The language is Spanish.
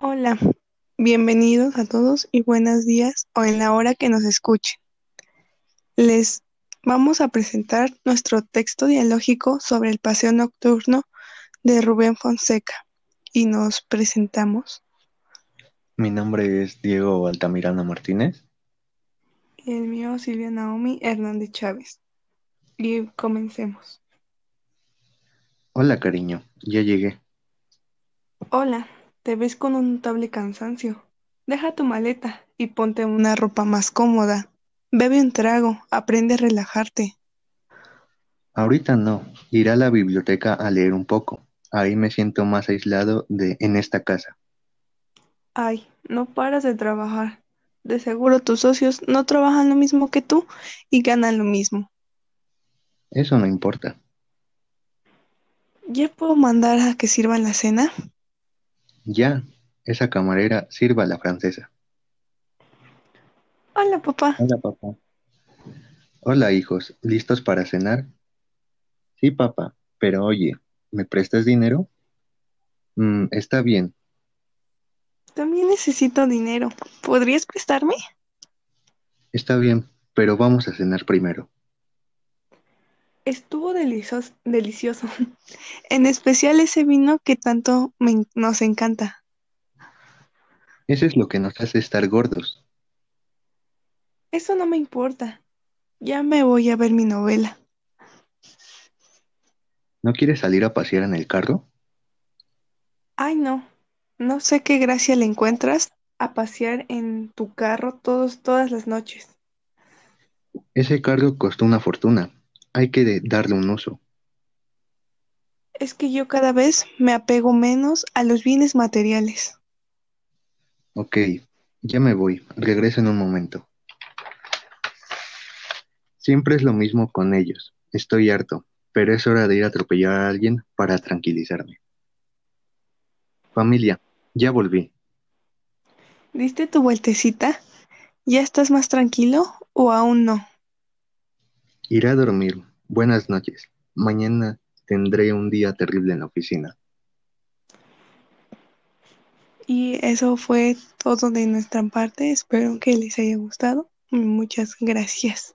Hola, bienvenidos a todos y buenos días o en la hora que nos escuchen. Les vamos a presentar nuestro texto dialógico sobre el paseo nocturno de Rubén Fonseca y nos presentamos. Mi nombre es Diego Altamirano Martínez. Y el mío Silvia Naomi Hernández Chávez. Y comencemos. Hola cariño, ya llegué. Hola, te ves con un notable cansancio. Deja tu maleta y ponte una ropa más cómoda. Bebe un trago, aprende a relajarte. Ahorita no, iré a la biblioteca a leer un poco. Ahí me siento más aislado de en esta casa. Ay, no paras de trabajar. De seguro tus socios no trabajan lo mismo que tú y ganan lo mismo. Eso no importa. ¿Ya puedo mandar a que sirvan la cena? Ya, esa camarera sirva a la francesa. Hola, papá. Hola, papá. Hola, hijos, ¿listos para cenar? Sí, papá, pero oye, ¿me prestas dinero? Mm, está bien. También necesito dinero. ¿Podrías prestarme? Está bien, pero vamos a cenar primero. Estuvo delicioso, delicioso. En especial ese vino que tanto me- nos encanta. Eso es lo que nos hace estar gordos. Eso no me importa. Ya me voy a ver mi novela. ¿No quieres salir a pasear en el carro? Ay, no. No sé qué gracia le encuentras a pasear en tu carro todos, todas las noches. Ese carro costó una fortuna. Hay que darle un uso. Es que yo cada vez me apego menos a los bienes materiales. Ok, ya me voy. Regreso en un momento. Siempre es lo mismo con ellos. Estoy harto, pero es hora de ir a atropellar a alguien para tranquilizarme. Familia, ya volví. ¿Diste tu vueltecita? ¿Ya estás más tranquilo o aún no? Iré a dormir. Buenas noches. Mañana tendré un día terrible en la oficina. Y eso fue todo de nuestra parte. Espero que les haya gustado. Muchas gracias.